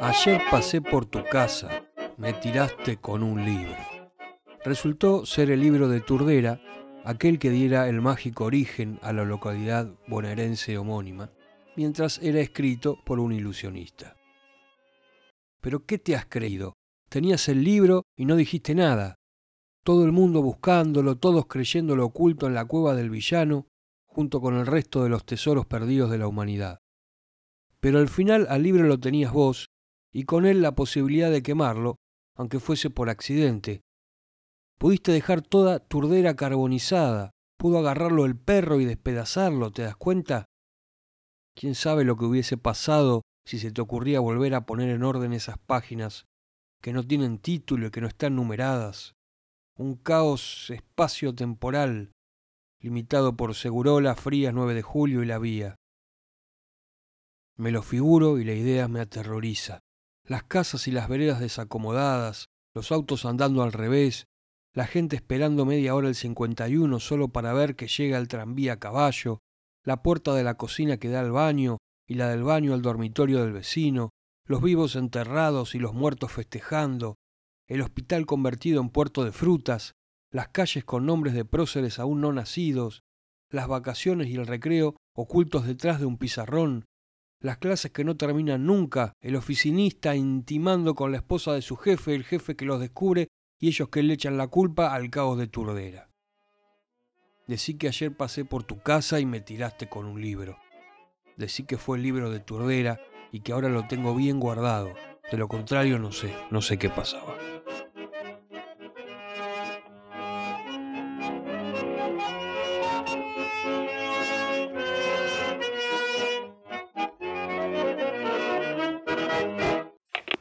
Ayer pasé por tu casa, me tiraste con un libro. Resultó ser el libro de Turdera, aquel que diera el mágico origen a la localidad bonaerense homónima, mientras era escrito por un ilusionista. Pero ¿qué te has creído? Tenías el libro y no dijiste nada. Todo el mundo buscándolo, todos creyéndolo oculto en la cueva del villano, junto con el resto de los tesoros perdidos de la humanidad. Pero al final al libro lo tenías vos, y con él la posibilidad de quemarlo, aunque fuese por accidente. Pudiste dejar toda turdera carbonizada, pudo agarrarlo el perro y despedazarlo, ¿te das cuenta? ¿Quién sabe lo que hubiese pasado si se te ocurría volver a poner en orden esas páginas que no tienen título y que no están numeradas? Un caos espacio-temporal, limitado por Segurola, Frías 9 de julio y la vía. Me lo figuro y la idea me aterroriza. Las casas y las veredas desacomodadas, los autos andando al revés, la gente esperando media hora el 51 solo para ver que llega el tranvía a caballo, la puerta de la cocina que da al baño y la del baño al dormitorio del vecino, los vivos enterrados y los muertos festejando, el hospital convertido en puerto de frutas, las calles con nombres de próceres aún no nacidos, las vacaciones y el recreo ocultos detrás de un pizarrón, las clases que no terminan nunca, el oficinista intimando con la esposa de su jefe, el jefe que los descubre y ellos que le echan la culpa al caos de Turdera. Decí que ayer pasé por tu casa y me tiraste con un libro. Decí que fue el libro de Turdera y que ahora lo tengo bien guardado. De lo contrario, no sé, no sé qué pasaba.